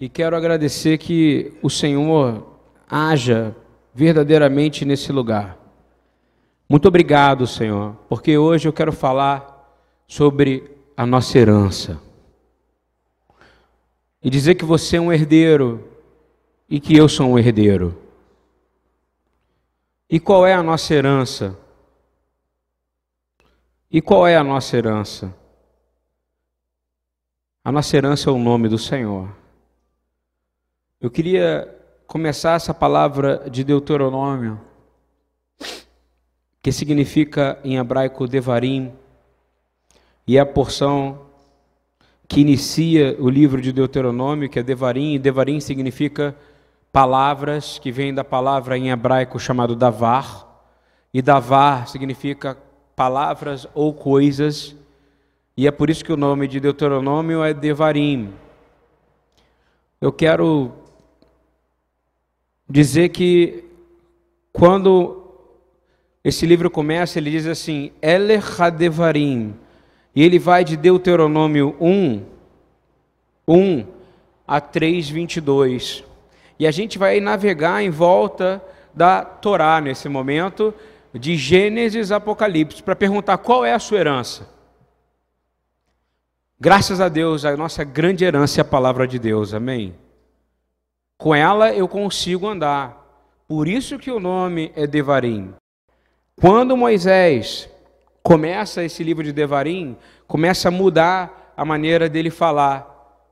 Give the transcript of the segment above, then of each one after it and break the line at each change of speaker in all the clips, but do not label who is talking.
e quero agradecer que o Senhor haja verdadeiramente nesse lugar. Muito obrigado, Senhor, porque hoje eu quero falar sobre a nossa herança. E dizer que você é um herdeiro e que eu sou um herdeiro. E qual é a nossa herança? E qual é a nossa herança? A nossa herança é o nome do Senhor. Eu queria começar essa palavra de Deuteronômio, que significa em hebraico Devarim, e é a porção que inicia o livro de Deuteronômio, que é Devarim, e Devarim significa palavras, que vem da palavra em hebraico chamado Davar, e Davar significa palavras ou coisas, e é por isso que o nome de Deuteronômio é Devarim. Eu quero dizer que quando esse livro começa, ele diz assim: Eler Hadevarim, e ele vai de Deuteronômio 1, 1 a 3, 22. E a gente vai navegar em volta da Torá nesse momento, de Gênesis Apocalipse, para perguntar qual é a sua herança. Graças a Deus, a nossa grande herança é a palavra de Deus, amém? Com ela eu consigo andar. Por isso que o nome é Devarim. Quando Moisés começa esse livro de Devarim, começa a mudar a maneira dele falar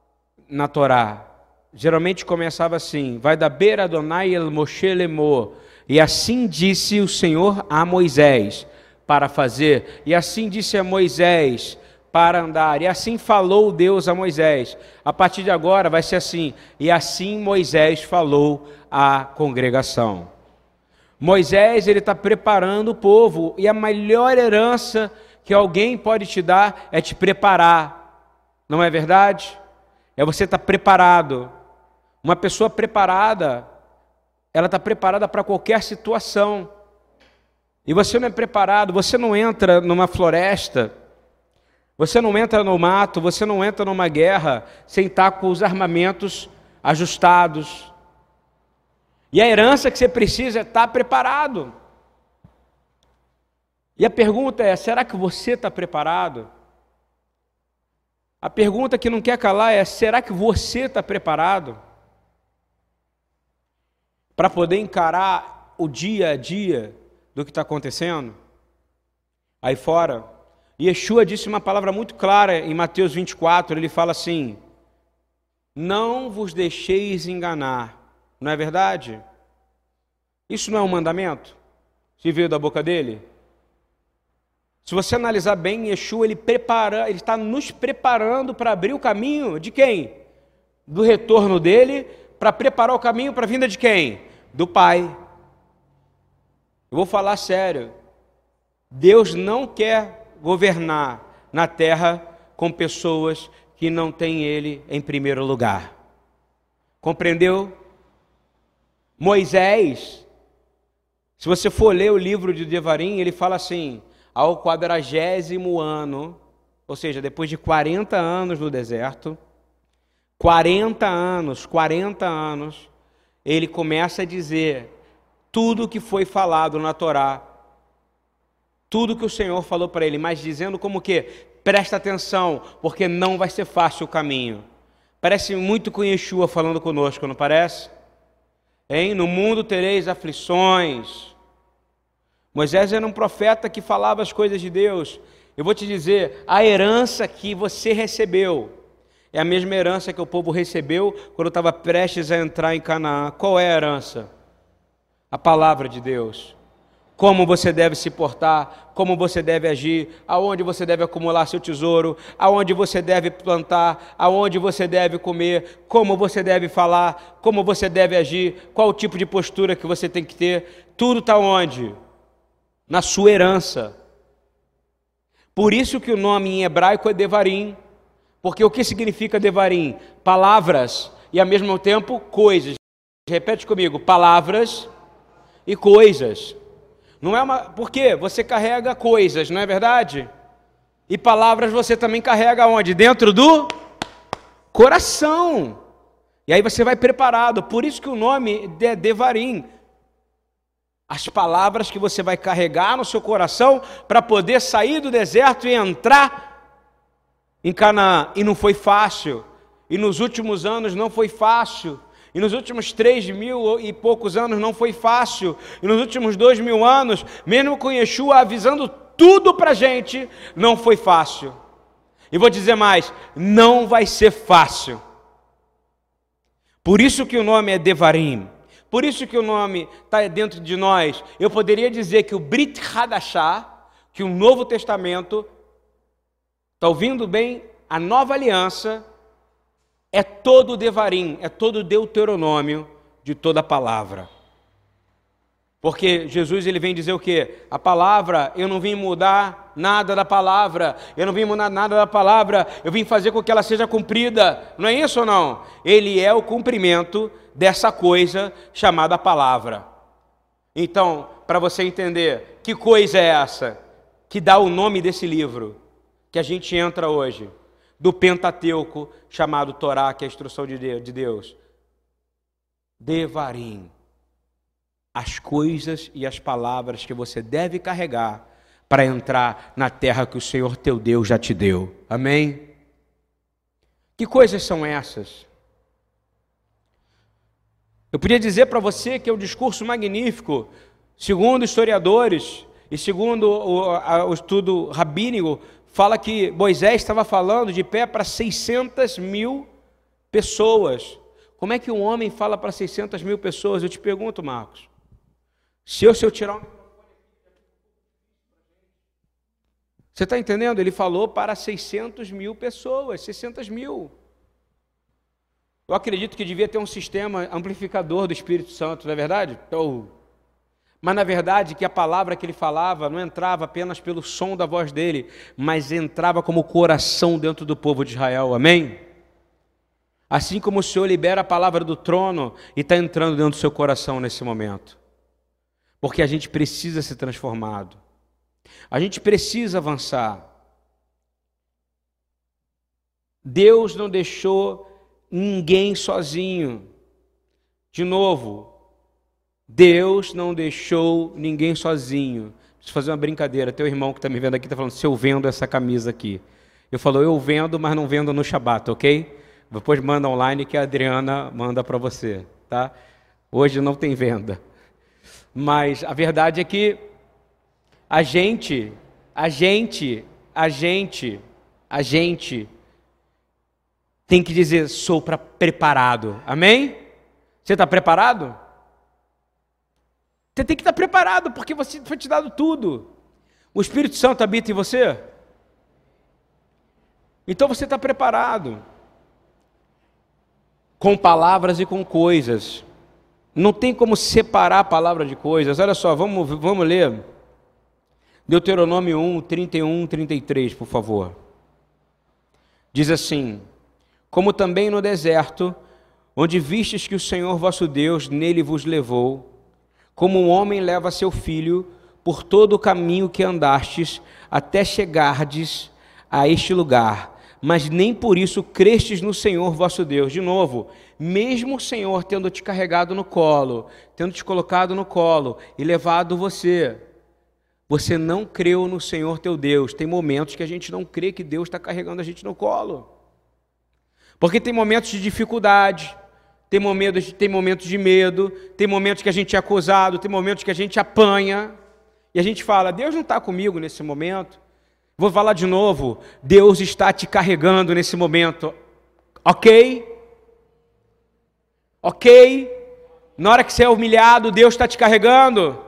na Torá. Geralmente começava assim: vai da beira Adonai el Moshe lemor. E assim disse o Senhor a Moisés para fazer, e assim disse a Moisés para andar. E assim falou Deus a Moisés. A partir de agora vai ser assim. E assim Moisés falou à congregação. Moisés ele está preparando o povo e a melhor herança que alguém pode te dar é te preparar. Não é verdade? É você estar tá preparado. Uma pessoa preparada, ela está preparada para qualquer situação. E você não é preparado, você não entra numa floresta você não entra no mato, você não entra numa guerra sem estar com os armamentos ajustados. E a herança que você precisa é estar preparado. E a pergunta é: será que você está preparado? A pergunta que não quer calar é: será que você está preparado para poder encarar o dia a dia do que está acontecendo aí fora? Yeshua disse uma palavra muito clara em Mateus 24, ele fala assim: Não vos deixeis enganar, não é verdade? Isso não é um mandamento? Se veio da boca dele? Se você analisar bem, Yeshua ele prepara, ele está nos preparando para abrir o caminho de quem? Do retorno dele, para preparar o caminho para a vinda de quem? Do Pai. Eu vou falar sério. Deus não quer governar na terra com pessoas que não têm Ele em primeiro lugar. Compreendeu? Moisés, se você for ler o livro de Devarim, ele fala assim: ao quadragésimo ano, ou seja, depois de 40 anos no deserto, 40 anos, 40 anos, ele começa a dizer tudo o que foi falado na Torá tudo que o Senhor falou para ele, mas dizendo como que presta atenção, porque não vai ser fácil o caminho. Parece muito com Yeshua falando conosco, não parece? Hein? No mundo tereis aflições. Moisés era um profeta que falava as coisas de Deus. Eu vou te dizer, a herança que você recebeu é a mesma herança que o povo recebeu quando estava prestes a entrar em Canaã. Qual é a herança? A palavra de Deus como você deve se portar, como você deve agir, aonde você deve acumular seu tesouro, aonde você deve plantar, aonde você deve comer, como você deve falar, como você deve agir, qual o tipo de postura que você tem que ter, tudo está onde? Na sua herança. Por isso que o nome em hebraico é Devarim, porque o que significa Devarim? Palavras e ao mesmo tempo coisas. Repete comigo, palavras e coisas. Não é uma. Por quê? Você carrega coisas, não é verdade? E palavras você também carrega onde? Dentro do coração. E aí você vai preparado. Por isso que o nome é Devarim. As palavras que você vai carregar no seu coração para poder sair do deserto e entrar em Canaã. E não foi fácil. E nos últimos anos não foi fácil. E nos últimos três mil e poucos anos não foi fácil. E nos últimos dois mil anos, mesmo com Yeshua avisando tudo para a gente, não foi fácil. E vou dizer mais: não vai ser fácil. Por isso que o nome é Devarim. Por isso que o nome está dentro de nós. Eu poderia dizer que o Brit Hadashah, que o Novo Testamento, está ouvindo bem? A nova aliança é todo o Devarim, é todo o Deuteronômio de toda a palavra. Porque Jesus ele vem dizer o quê? A palavra, eu não vim mudar nada da palavra, eu não vim mudar nada da palavra, eu vim fazer com que ela seja cumprida. Não é isso ou não? Ele é o cumprimento dessa coisa chamada palavra. Então, para você entender, que coisa é essa que dá o nome desse livro que a gente entra hoje, do Pentateuco, chamado Torá, que é a instrução de Deus? Devarim as coisas e as palavras que você deve carregar para entrar na terra que o Senhor teu Deus já te deu. Amém? Que coisas são essas? Eu podia dizer para você que é um discurso magnífico, segundo historiadores e segundo o, a, o estudo rabínico, fala que Moisés estava falando de pé para 600 mil pessoas. Como é que um homem fala para 600 mil pessoas? Eu te pergunto, Marcos. Se eu, se eu tirar o Você está entendendo? Ele falou para 600 mil pessoas, 600 mil. Eu acredito que devia ter um sistema amplificador do Espírito Santo, não é verdade? Oh. Mas na verdade que a palavra que ele falava não entrava apenas pelo som da voz dele, mas entrava como coração dentro do povo de Israel, amém? Assim como o Senhor libera a palavra do trono e está entrando dentro do seu coração nesse momento porque a gente precisa ser transformado. A gente precisa avançar. Deus não deixou ninguém sozinho. De novo, Deus não deixou ninguém sozinho. Preciso fazer uma brincadeira. Teu irmão que está me vendo aqui está falando: se eu vendo essa camisa aqui. Eu falo: eu vendo, mas não vendo no Shabat, ok? Depois manda online que a Adriana manda para você, tá? Hoje não tem venda. Mas a verdade é que a gente, a gente, a gente, a gente tem que dizer: sou para preparado. Amém? Você está preparado? Você tem que estar preparado, porque você foi te dado tudo. O Espírito Santo habita em você. Então você está preparado. Com palavras e com coisas. Não tem como separar a palavra de coisas. Olha só, vamos, vamos ler. Deuteronômio 1, 31, 33, por favor. Diz assim: Como também no deserto, onde vistes que o Senhor vosso Deus nele vos levou, como um homem leva seu filho por todo o caminho que andastes, até chegardes a este lugar, mas nem por isso crestes no Senhor vosso Deus. De novo, mesmo o Senhor tendo te carregado no colo, tendo te colocado no colo e levado você, você não creu no Senhor teu Deus. Tem momentos que a gente não crê que Deus está carregando a gente no colo. Porque tem momentos de dificuldade, tem momentos, tem momentos de medo, tem momentos que a gente é acusado, tem momentos que a gente apanha, e a gente fala: Deus não está comigo nesse momento. Vou falar de novo: Deus está te carregando nesse momento, ok? Ok? Na hora que você é humilhado, Deus está te carregando.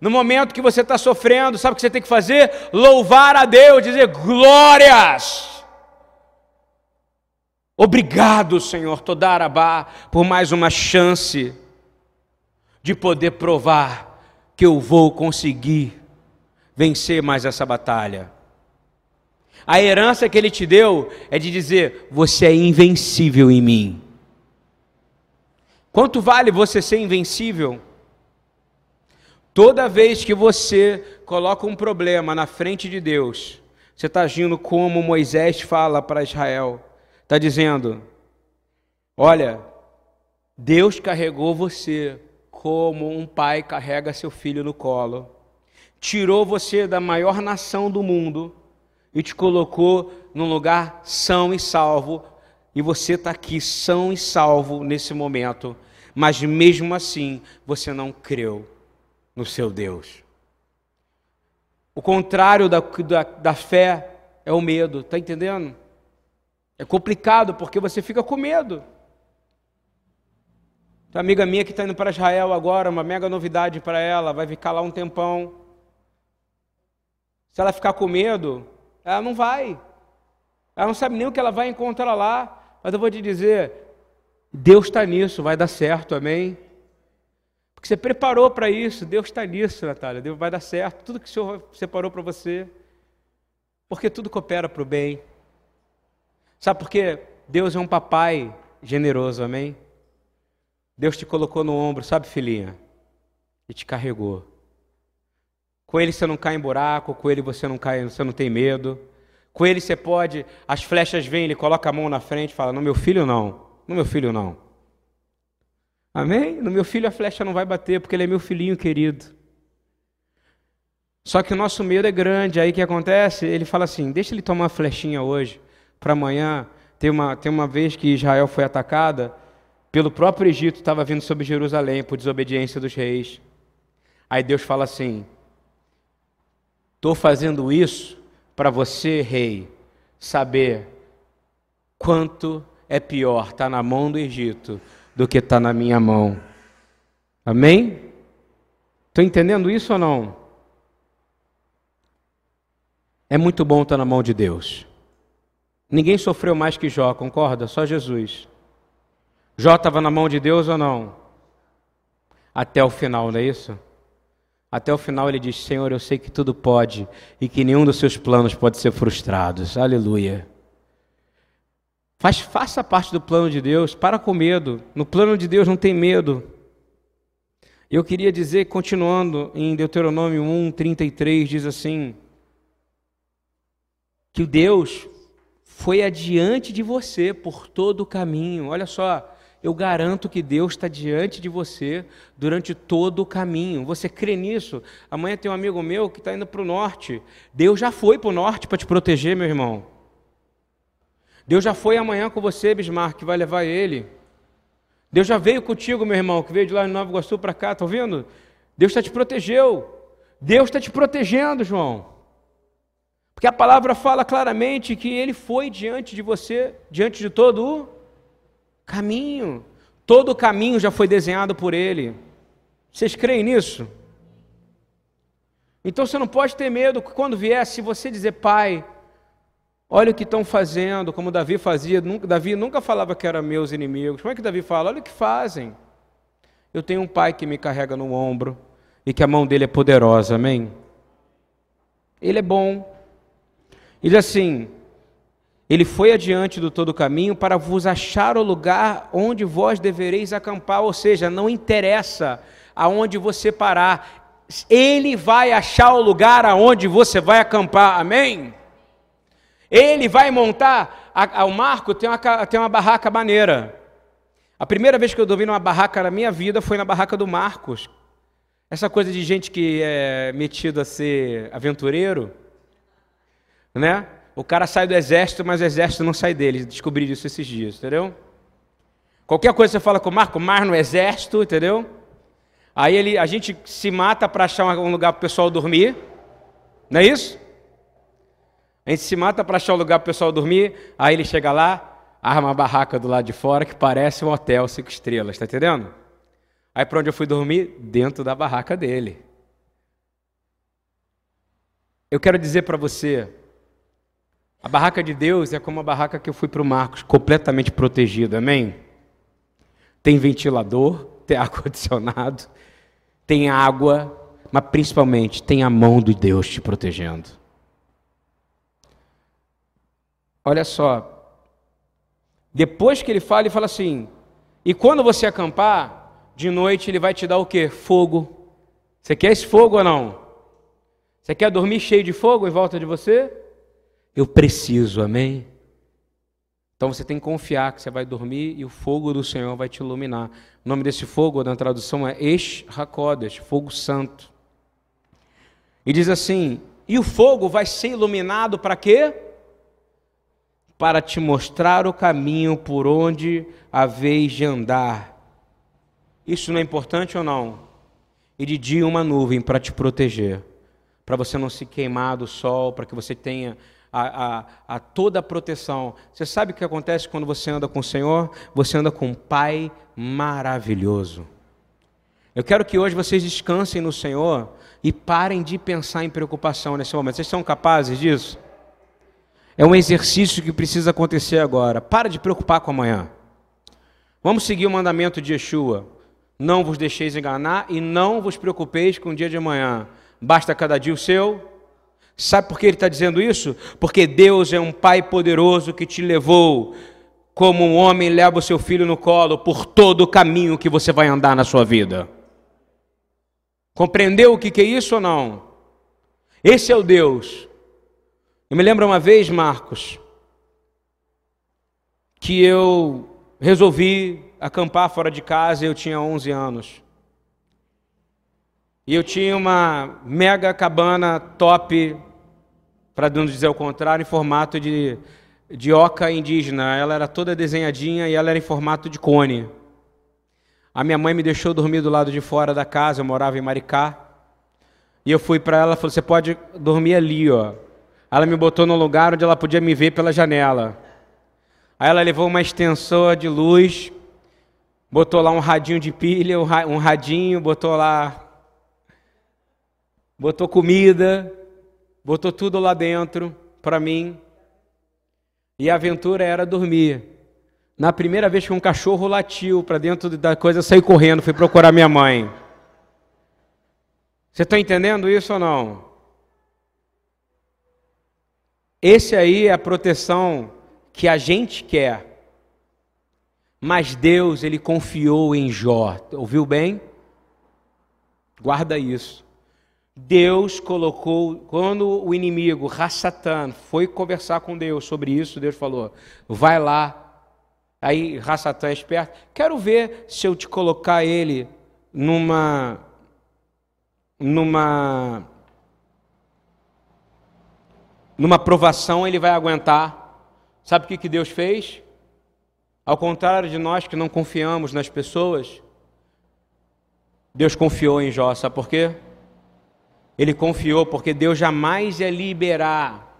No momento que você está sofrendo, sabe o que você tem que fazer? Louvar a Deus, dizer glórias. Obrigado, Senhor Todarabá, por mais uma chance de poder provar que eu vou conseguir vencer mais essa batalha. A herança que ele te deu é de dizer: você é invencível em mim. Quanto vale você ser invencível? Toda vez que você coloca um problema na frente de Deus, você está agindo como Moisés fala para Israel. Está dizendo: Olha, Deus carregou você como um pai carrega seu filho no colo. Tirou você da maior nação do mundo e te colocou num lugar são e salvo. E você está aqui são e salvo nesse momento. Mas mesmo assim, você não creu no seu Deus. O contrário da, da, da fé é o medo, está entendendo? É complicado porque você fica com medo. Tem uma amiga minha que está indo para Israel agora, uma mega novidade para ela, vai ficar lá um tempão. Se ela ficar com medo, ela não vai. Ela não sabe nem o que ela vai encontrar lá. Mas eu vou te dizer, Deus está nisso, vai dar certo, amém? Porque você preparou para isso, Deus está nisso, Natália, Deus vai dar certo. Tudo que o Senhor separou para você, porque tudo coopera para o bem. Sabe por quê? Deus é um papai generoso, amém? Deus te colocou no ombro, sabe, filhinha? E te carregou. Com ele você não cai em buraco, com ele você não cai, você não tem medo. Com ele você pode, as flechas vêm, ele coloca a mão na frente e fala: "No meu filho não, no meu filho não". Amém? No meu filho a flecha não vai bater, porque ele é meu filhinho querido. Só que o nosso medo é grande. Aí o que acontece? Ele fala assim: deixa ele tomar uma flechinha hoje, para amanhã. Tem uma, tem uma vez que Israel foi atacada, pelo próprio Egito estava vindo sobre Jerusalém por desobediência dos reis. Aí Deus fala assim: Estou fazendo isso para você, rei, saber quanto é pior estar tá na mão do Egito do que estar tá na minha mão. Amém? Estou entendendo isso ou não? É muito bom estar tá na mão de Deus. Ninguém sofreu mais que Jó, concorda? Só Jesus. Jó estava na mão de Deus ou não? Até o final, não é isso? Até o final ele diz: Senhor, eu sei que tudo pode e que nenhum dos seus planos pode ser frustrado. Aleluia. Faz, faça parte do plano de Deus, para com medo. No plano de Deus não tem medo. Eu queria dizer, continuando em Deuteronômio 1, 33, diz assim: que o Deus foi adiante de você por todo o caminho. Olha só, eu garanto que Deus está diante de você durante todo o caminho. Você crê nisso? Amanhã tem um amigo meu que está indo para o norte. Deus já foi para o norte para te proteger, meu irmão. Deus já foi amanhã com você, Bismarck, que vai levar ele. Deus já veio contigo, meu irmão, que veio de lá de Nova Iguaçu para cá, está ouvindo? Deus está te protegeu. Deus está te protegendo, João. Porque a palavra fala claramente que ele foi diante de você, diante de todo o Caminho. Todo o caminho já foi desenhado por Ele. Vocês creem nisso? Então você não pode ter medo que quando vier, se você dizer, Pai, olha o que estão fazendo, como Davi fazia, nunca, Davi nunca falava que eram meus inimigos. Como é que Davi fala? Olha o que fazem. Eu tenho um pai que me carrega no ombro e que a mão dele é poderosa, amém? Ele é bom. Diz assim: ele foi adiante do todo caminho para vos achar o lugar onde vós devereis acampar, ou seja, não interessa aonde você parar, ele vai achar o lugar aonde você vai acampar, amém? Ele vai montar, a, o Marco tem uma, tem uma barraca maneira. A primeira vez que eu dormi numa barraca na minha vida foi na barraca do Marcos. Essa coisa de gente que é metido a ser aventureiro, né? O cara sai do exército, mas o exército não sai dele. Descobri isso esses dias, entendeu? Qualquer coisa você fala com o Marco, mar no exército, entendeu? Aí ele, a gente se mata para achar um lugar para o pessoal dormir, não é isso? A gente se mata para achar um lugar para o pessoal dormir, aí ele chega lá, arma a barraca do lado de fora que parece um hotel cinco estrelas, tá entendendo? Aí para onde eu fui dormir? Dentro da barraca dele. Eu quero dizer para você, a barraca de Deus é como a barraca que eu fui para o Marcos, completamente protegida, amém? Tem ventilador, tem ar-condicionado, tem água, mas principalmente tem a mão de Deus te protegendo. Olha só, depois que ele fala, ele fala assim: e quando você acampar, de noite ele vai te dar o quê? Fogo. Você quer esse fogo ou não? Você quer dormir cheio de fogo em volta de você? Eu preciso, amém? Então você tem que confiar que você vai dormir e o fogo do Senhor vai te iluminar. O nome desse fogo, na tradução, é Esh Hakodesh, fogo santo. E diz assim: e o fogo vai ser iluminado para quê? Para te mostrar o caminho por onde haveis de andar. Isso não é importante ou não? E de dia uma nuvem para te proteger, para você não se queimar do sol, para que você tenha a, a, a, toda a proteção. Você sabe o que acontece quando você anda com o Senhor? Você anda com um Pai maravilhoso. Eu quero que hoje vocês descansem no Senhor e parem de pensar em preocupação nesse momento. Vocês são capazes disso? É um exercício que precisa acontecer agora. Para de preocupar com amanhã. Vamos seguir o mandamento de Yeshua. Não vos deixeis enganar e não vos preocupeis com o dia de amanhã. Basta cada dia o seu Sabe por que ele está dizendo isso? Porque Deus é um Pai poderoso que te levou, como um homem leva o seu filho no colo, por todo o caminho que você vai andar na sua vida. Compreendeu o que é isso ou não? Esse é o Deus. Eu me lembro uma vez, Marcos, que eu resolvi acampar fora de casa, eu tinha 11 anos. E eu tinha uma mega cabana top, para não dizer o contrário, em formato de, de oca indígena. Ela era toda desenhadinha e ela era em formato de cone. A minha mãe me deixou dormir do lado de fora da casa, eu morava em Maricá. E eu fui para ela falei: Você pode dormir ali, ó. Ela me botou no lugar onde ela podia me ver pela janela. Aí ela levou uma extensor de luz, botou lá um radinho de pilha, um radinho, botou lá botou comida, botou tudo lá dentro para mim. E a aventura era dormir. Na primeira vez que um cachorro latiu para dentro da coisa, eu saí correndo, fui procurar minha mãe. Você está entendendo isso ou não? Esse aí é a proteção que a gente quer. Mas Deus, ele confiou em Jó. Ouviu bem? Guarda isso. Deus colocou, quando o inimigo, Rassatan, foi conversar com Deus sobre isso, Deus falou: vai lá. Aí Rassatan é esperto, quero ver se eu te colocar ele numa. numa. numa provação, ele vai aguentar. Sabe o que, que Deus fez? Ao contrário de nós que não confiamos nas pessoas, Deus confiou em Jó, sabe por quê? Ele confiou, porque Deus jamais ia liberar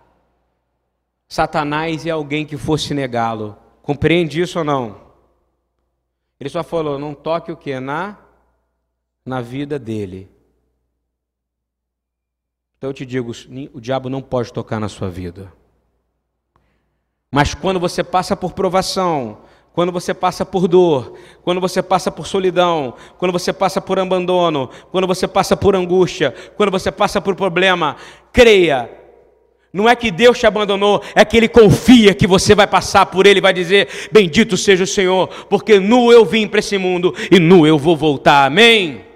Satanás e alguém que fosse negá-lo. Compreende isso ou não? Ele só falou: não toque o que? Na, na vida dele. Então eu te digo: o diabo não pode tocar na sua vida. Mas quando você passa por provação, quando você passa por dor, quando você passa por solidão, quando você passa por abandono, quando você passa por angústia, quando você passa por problema, creia. Não é que Deus te abandonou, é que Ele confia que você vai passar por Ele vai dizer: Bendito seja o Senhor, porque nu eu vim para esse mundo e nu eu vou voltar. Amém?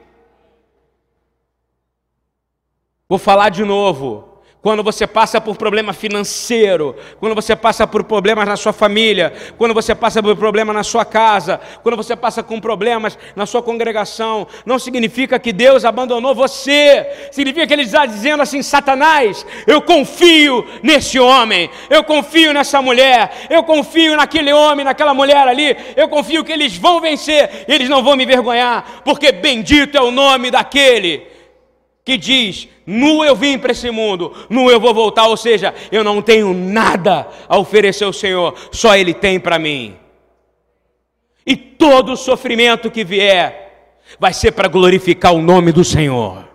Vou falar de novo quando você passa por problema financeiro, quando você passa por problemas na sua família, quando você passa por problema na sua casa, quando você passa com problemas na sua congregação, não significa que Deus abandonou você, significa que Ele está dizendo assim: Satanás, eu confio nesse homem, eu confio nessa mulher, eu confio naquele homem, naquela mulher ali, eu confio que eles vão vencer, eles não vão me envergonhar, porque bendito é o nome daquele que diz: Nu eu vim para esse mundo, nu eu vou voltar, ou seja, eu não tenho nada a oferecer ao Senhor, só Ele tem para mim. E todo sofrimento que vier vai ser para glorificar o nome do Senhor.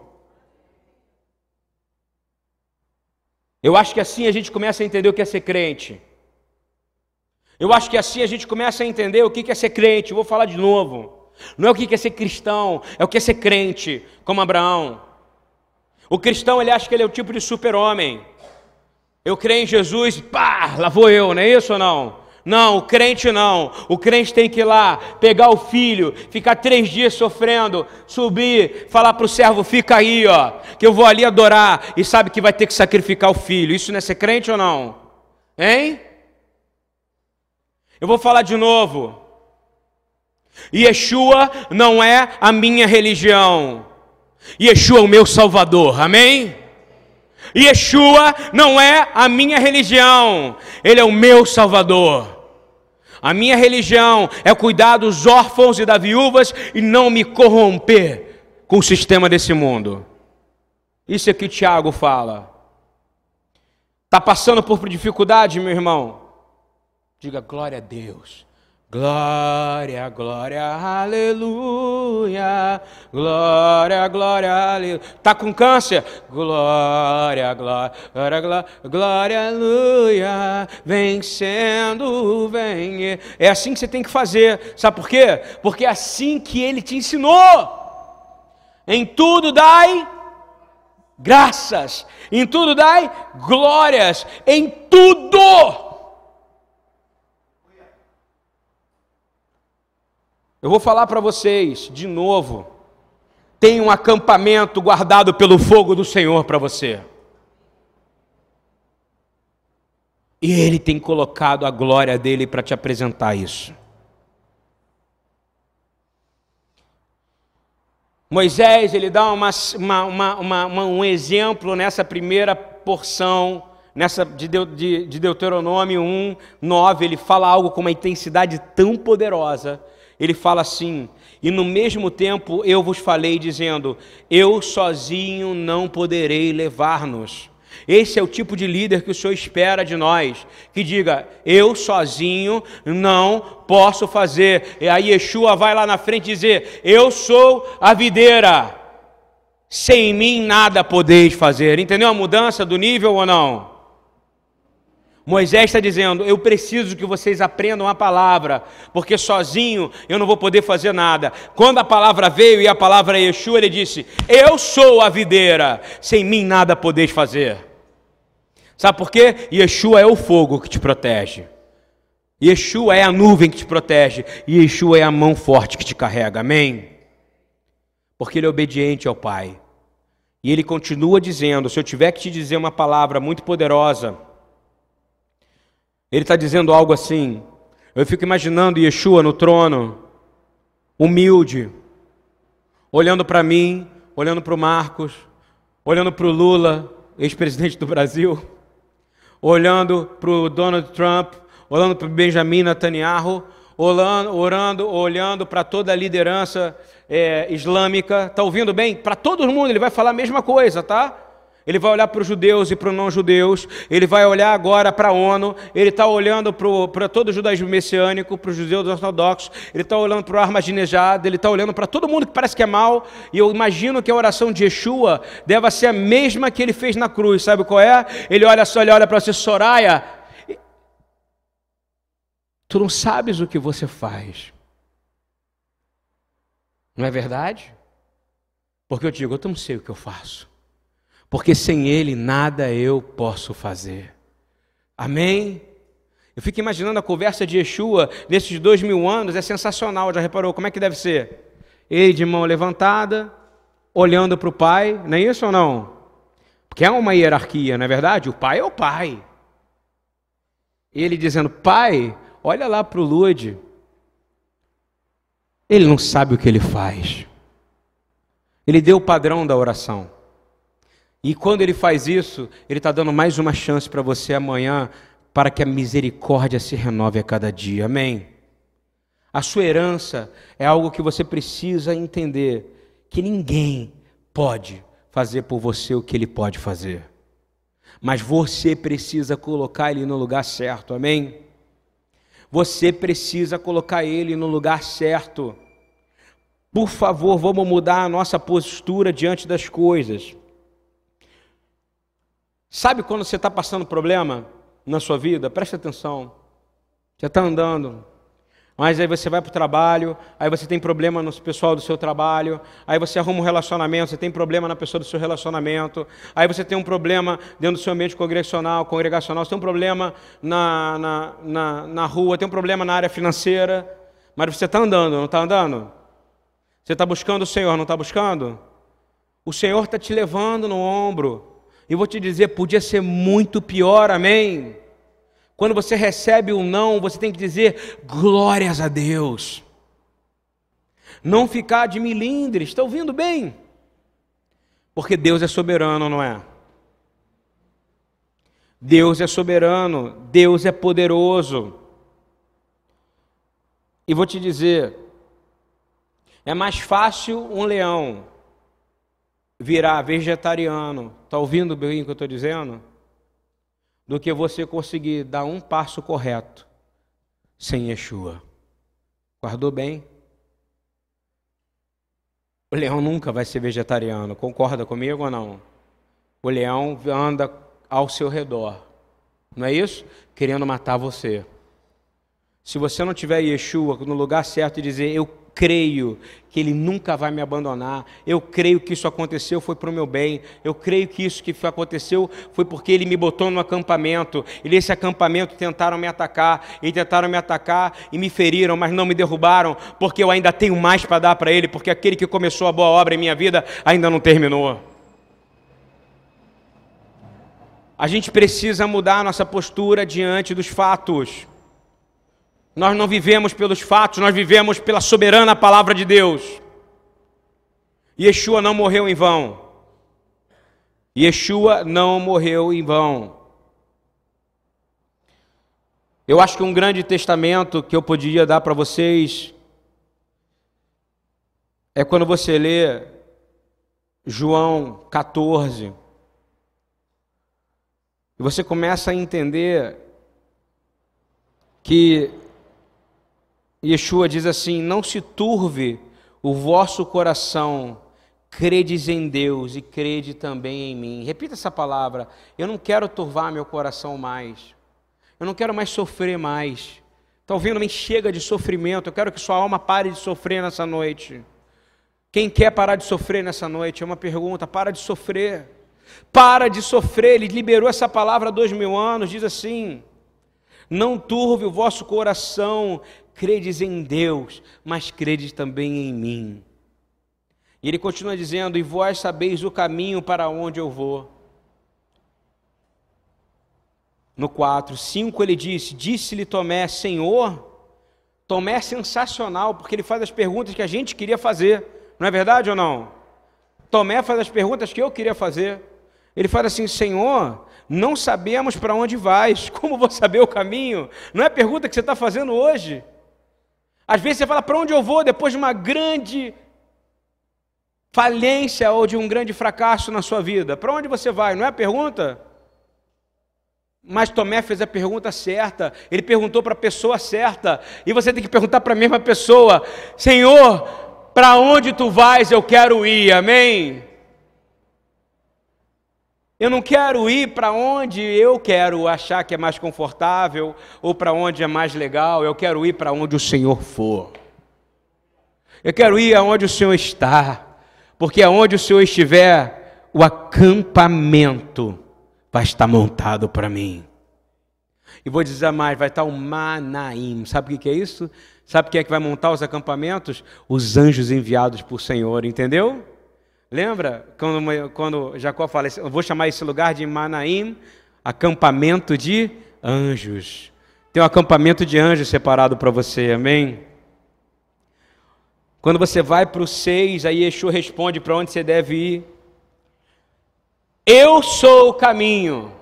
Eu acho que assim a gente começa a entender o que é ser crente. Eu acho que assim a gente começa a entender o que é ser crente. Eu vou falar de novo. Não é o que é ser cristão, é o que é ser crente, como Abraão. O cristão ele acha que ele é o tipo de super-homem. Eu creio em Jesus, pá, lá vou eu, não é isso ou não? Não, o crente não. O crente tem que ir lá, pegar o filho, ficar três dias sofrendo, subir, falar para o servo: fica aí, ó, que eu vou ali adorar, e sabe que vai ter que sacrificar o filho. Isso não é ser crente ou não? Hein? Eu vou falar de novo. Yeshua não é a minha religião. Yeshua é o meu Salvador. Amém? Yeshua não é a minha religião. Ele é o meu Salvador. A minha religião é cuidar dos órfãos e das viúvas e não me corromper com o sistema desse mundo. Isso é que Tiago fala. Está passando por dificuldade, meu irmão? Diga glória a Deus. Glória, glória, aleluia. Glória, glória, aleluia. Tá com câncer? Glória, glória, glória, glória, aleluia. Vencendo, vem. É assim que você tem que fazer. Sabe por quê? Porque é assim que ele te ensinou. Em tudo dai graças, em tudo dai glórias, em tudo Eu vou falar para vocês de novo. Tem um acampamento guardado pelo fogo do Senhor para você. E Ele tem colocado a glória dele para te apresentar isso. Moisés, ele dá uma, uma, uma, um exemplo nessa primeira porção, nessa de, de, de Deuteronômio 1, 9, ele fala algo com uma intensidade tão poderosa ele fala assim: E no mesmo tempo eu vos falei, dizendo: Eu sozinho não poderei levar-nos. Esse é o tipo de líder que o Senhor espera de nós, que diga: Eu sozinho não posso fazer. E aí Yeshua vai lá na frente dizer: Eu sou a videira, sem mim nada podeis fazer. Entendeu a mudança do nível ou não? Moisés está dizendo: Eu preciso que vocês aprendam a palavra, porque sozinho eu não vou poder fazer nada. Quando a palavra veio e a palavra é Yeshua, ele disse: Eu sou a videira, sem mim nada podeis fazer. Sabe por quê? Yeshua é o fogo que te protege. Yeshua é a nuvem que te protege. E Yeshua é a mão forte que te carrega. Amém? Porque ele é obediente ao Pai. E ele continua dizendo: se eu tiver que te dizer uma palavra muito poderosa, ele está dizendo algo assim. Eu fico imaginando Yeshua no trono, humilde, olhando para mim, olhando para o Marcos, olhando para o Lula, ex-presidente do Brasil, olhando para o Donald Trump, olhando para o Benjamin Netanyahu, orando, orando olhando para toda a liderança é, islâmica. Está ouvindo bem? Para todo mundo ele vai falar a mesma coisa, tá? Ele vai olhar para os judeus e para os não-judeus, ele vai olhar agora para a ONU, ele está olhando para todo o judaísmo messiânico, para os judeus ortodoxos, ele está olhando para o Armaginejado, ele está olhando para todo mundo que parece que é mal, e eu imagino que a oração de Yeshua deva ser a mesma que ele fez na cruz, sabe qual é? Ele olha só, ele olha para você, Soraya, tu não sabes o que você faz, não é verdade? Porque eu digo, eu não sei o que eu faço porque sem Ele nada eu posso fazer. Amém? Eu fico imaginando a conversa de Yeshua nesses dois mil anos, é sensacional, já reparou? Como é que deve ser? Ele de mão levantada, olhando para o Pai, não é isso ou não? Porque é uma hierarquia, não é verdade? O Pai é o Pai. Ele dizendo, Pai, olha lá para o Lude. Ele não sabe o que ele faz. Ele deu o padrão da oração. E quando ele faz isso, ele está dando mais uma chance para você amanhã, para que a misericórdia se renove a cada dia. Amém? A sua herança é algo que você precisa entender: que ninguém pode fazer por você o que ele pode fazer. Mas você precisa colocar ele no lugar certo. Amém? Você precisa colocar ele no lugar certo. Por favor, vamos mudar a nossa postura diante das coisas. Sabe quando você está passando problema na sua vida? Preste atenção. Você está andando, mas aí você vai para o trabalho, aí você tem problema no pessoal do seu trabalho, aí você arruma um relacionamento, você tem problema na pessoa do seu relacionamento, aí você tem um problema dentro do seu ambiente congregacional, congregacional, você tem um problema na, na, na, na rua, tem um problema na área financeira, mas você está andando, não está andando? Você está buscando o Senhor, não está buscando? O Senhor está te levando no ombro. E vou te dizer, podia ser muito pior, amém? Quando você recebe um não, você tem que dizer glórias a Deus. Não ficar de milindres, está ouvindo bem? Porque Deus é soberano, não é? Deus é soberano, Deus é poderoso. E vou te dizer, é mais fácil um leão virar vegetariano, está ouvindo bem o que eu estou dizendo? Do que você conseguir dar um passo correto sem Yeshua. Guardou bem? O leão nunca vai ser vegetariano, concorda comigo ou não? O leão anda ao seu redor, não é isso? Querendo matar você. Se você não tiver Yeshua no lugar certo e dizer, eu creio que Ele nunca vai me abandonar. Eu creio que isso aconteceu foi para o meu bem. Eu creio que isso que aconteceu foi porque Ele me botou no acampamento. E nesse acampamento tentaram me atacar. E tentaram me atacar e me feriram, mas não me derrubaram, porque eu ainda tenho mais para dar para Ele, porque aquele que começou a boa obra em minha vida ainda não terminou. A gente precisa mudar a nossa postura diante dos fatos. Nós não vivemos pelos fatos, nós vivemos pela soberana palavra de Deus. Yeshua não morreu em vão. Yeshua não morreu em vão. Eu acho que um grande testamento que eu podia dar para vocês é quando você lê João 14. E você começa a entender que Yeshua diz assim: Não se turve o vosso coração, credes em Deus e crede também em mim. Repita essa palavra. Eu não quero turvar meu coração mais. Eu não quero mais sofrer mais. Está ouvindo? Me chega de sofrimento. Eu quero que sua alma pare de sofrer nessa noite. Quem quer parar de sofrer nessa noite? É uma pergunta. Para de sofrer. Para de sofrer. Ele liberou essa palavra há dois mil anos. Diz assim: Não turve o vosso coração, credes em Deus, mas credes também em mim. E ele continua dizendo: E vós sabeis o caminho para onde eu vou. No 4, 5 ele disse: Disse-lhe Tomé, Senhor. Tomé é sensacional, porque ele faz as perguntas que a gente queria fazer, não é verdade ou não? Tomé faz as perguntas que eu queria fazer. Ele fala assim: Senhor, não sabemos para onde vais, como vou saber o caminho? Não é a pergunta que você está fazendo hoje. Às vezes você fala, para onde eu vou depois de uma grande falência ou de um grande fracasso na sua vida? Para onde você vai? Não é a pergunta? Mas Tomé fez a pergunta certa, ele perguntou para a pessoa certa, e você tem que perguntar para a mesma pessoa: Senhor, para onde tu vais? Eu quero ir, amém? Eu não quero ir para onde eu quero achar que é mais confortável ou para onde é mais legal. Eu quero ir para onde o Senhor for. Eu quero ir aonde o Senhor está, porque aonde o Senhor estiver, o acampamento vai estar montado para mim. E vou dizer mais, vai estar o Manaim. Sabe o que é isso? Sabe quem é que vai montar os acampamentos? Os anjos enviados por Senhor, entendeu? Lembra quando, quando Jacó fala, eu vou chamar esse lugar de Manaim, acampamento de anjos. Tem um acampamento de anjos separado para você, amém? Quando você vai para o 6, aí Yeshua responde para onde você deve ir. Eu sou o caminho,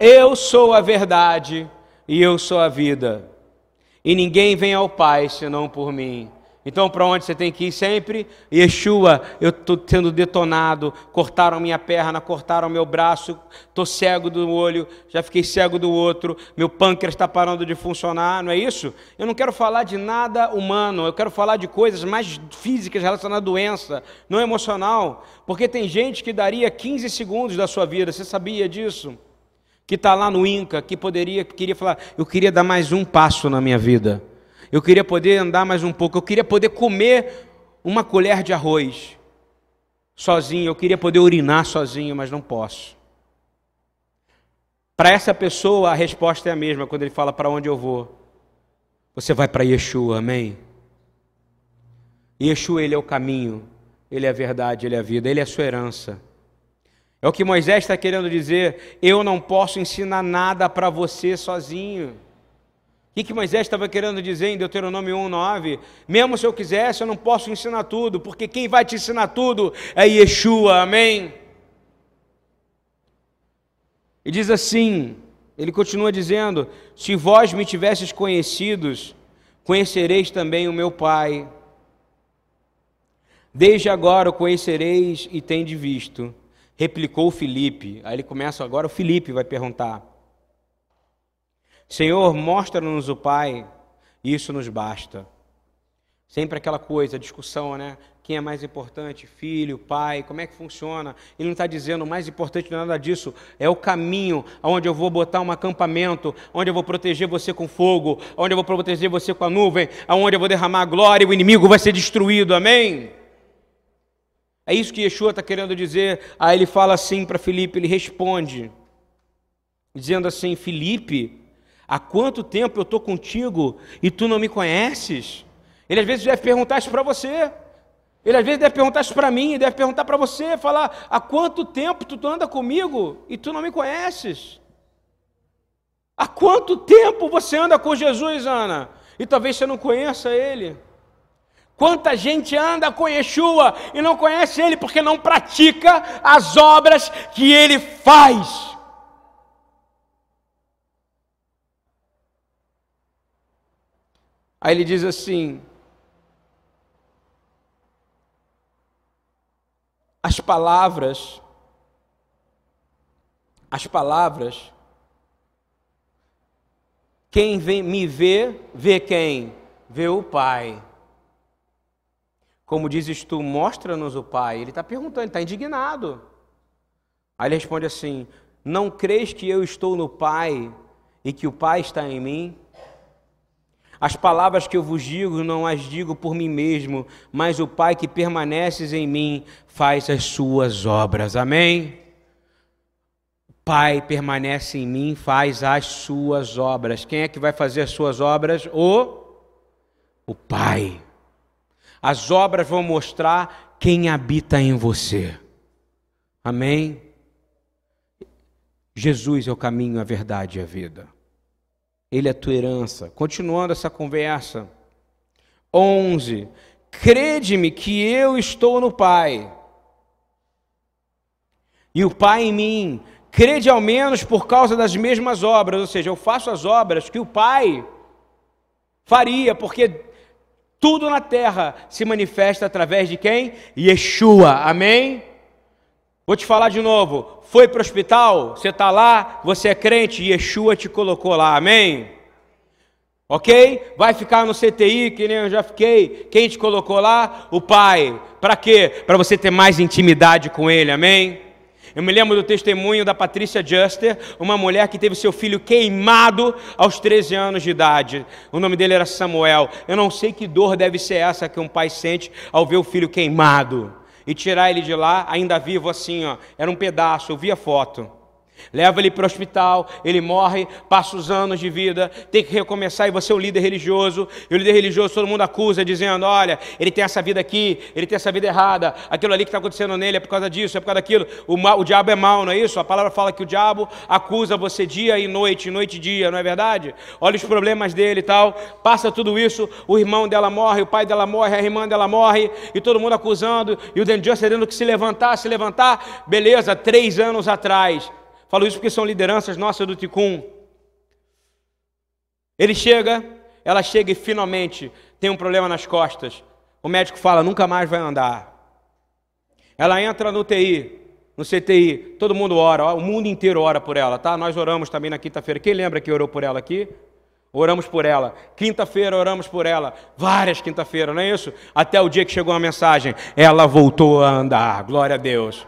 eu sou a verdade e eu sou a vida. E ninguém vem ao Pai senão por mim. Então, para onde você tem que ir sempre? Yeshua, eu estou sendo detonado, cortaram minha perna, cortaram meu braço, estou cego do olho, já fiquei cego do outro, meu pâncreas está parando de funcionar, não é isso? Eu não quero falar de nada humano, eu quero falar de coisas mais físicas relacionadas à doença, não emocional, porque tem gente que daria 15 segundos da sua vida, você sabia disso? Que está lá no Inca, que poderia, queria falar, eu queria dar mais um passo na minha vida. Eu queria poder andar mais um pouco. Eu queria poder comer uma colher de arroz sozinho. Eu queria poder urinar sozinho, mas não posso. Para essa pessoa, a resposta é a mesma quando ele fala para onde eu vou. Você vai para Yeshua, amém? Yeshua, ele é o caminho, ele é a verdade, ele é a vida, ele é a sua herança. É o que Moisés está querendo dizer. Eu não posso ensinar nada para você sozinho. O que, Moisés estava querendo dizer em Deuteronômio 1,9? Mesmo se eu quisesse, eu não posso ensinar tudo, porque quem vai te ensinar tudo é Yeshua, amém? E diz assim: ele continua dizendo: Se vós me tivesses conhecidos, conhecereis também o meu Pai. Desde agora o conhecereis e tendes visto. Replicou Filipe. Aí ele começa agora, o Filipe vai perguntar: Senhor, mostra-nos o Pai, isso nos basta. Sempre aquela coisa, discussão, né? Quem é mais importante? Filho, pai, como é que funciona? Ele não está dizendo o mais importante é nada disso. É o caminho onde eu vou botar um acampamento, onde eu vou proteger você com fogo, onde eu vou proteger você com a nuvem, onde eu vou derramar a glória e o inimigo vai ser destruído. Amém? É isso que Yeshua está querendo dizer. Aí ele fala assim para Filipe, ele responde, dizendo assim: Filipe, há quanto tempo eu estou contigo e tu não me conheces? Ele às vezes deve perguntar isso para você. Ele às vezes deve perguntar isso para mim, deve perguntar para você, falar: há quanto tempo tu anda comigo e tu não me conheces? Há quanto tempo você anda com Jesus, Ana? E talvez você não conheça ele. Quanta gente anda com Yeshua e não conhece ele porque não pratica as obras que ele faz. Aí ele diz assim: as palavras, as palavras, quem vem, me vê, vê quem? Vê o Pai. Como dizes tu, mostra-nos o Pai. Ele está perguntando, ele está indignado. Aí ele responde assim: Não crês que eu estou no Pai e que o Pai está em mim? As palavras que eu vos digo, não as digo por mim mesmo, mas o Pai que permaneces em mim faz as suas obras. Amém? O Pai permanece em mim, faz as suas obras. Quem é que vai fazer as suas obras? O o Pai. As obras vão mostrar quem habita em você. Amém? Jesus é o caminho, a verdade e a vida. Ele é tua herança. Continuando essa conversa. 11. Crede-me que eu estou no Pai. E o Pai em mim. Crede ao menos por causa das mesmas obras. Ou seja, eu faço as obras que o Pai faria, porque tudo na terra se manifesta através de quem? Yeshua. Amém? Vou te falar de novo. Foi para o hospital, você está lá, você é crente, Yeshua te colocou lá, amém? Ok? Vai ficar no CTI, que nem eu já fiquei. Quem te colocou lá? O Pai. Para quê? Para você ter mais intimidade com Ele, amém? Eu me lembro do testemunho da Patrícia Juster, uma mulher que teve seu filho queimado aos 13 anos de idade. O nome dele era Samuel. Eu não sei que dor deve ser essa que um pai sente ao ver o filho queimado e tirar ele de lá, ainda vivo assim, ó. Era um pedaço, eu vi a foto. Leva ele para o hospital, ele morre, passa os anos de vida, tem que recomeçar e você é o líder religioso. E o líder religioso todo mundo acusa, dizendo: olha, ele tem essa vida aqui, ele tem essa vida errada, aquilo ali que está acontecendo nele é por causa disso, é por causa daquilo. O, mal, o diabo é mau, não é isso? A palavra fala que o diabo acusa você dia e noite, noite e dia, não é verdade? Olha os problemas dele e tal, passa tudo isso, o irmão dela morre, o pai dela morre, a irmã dela morre, e todo mundo acusando, e o Dan Justice tendo que se levantar, se levantar, beleza, três anos atrás Falo isso porque são lideranças nossas do Ticum. Ele chega, ela chega e finalmente tem um problema nas costas. O médico fala: nunca mais vai andar. Ela entra no TI, no CTI, todo mundo ora, o mundo inteiro ora por ela, tá? Nós oramos também na quinta-feira. Quem lembra que orou por ela aqui? Oramos por ela. Quinta-feira oramos por ela. Várias quinta-feiras, não é isso? Até o dia que chegou a mensagem. Ela voltou a andar. Glória a Deus.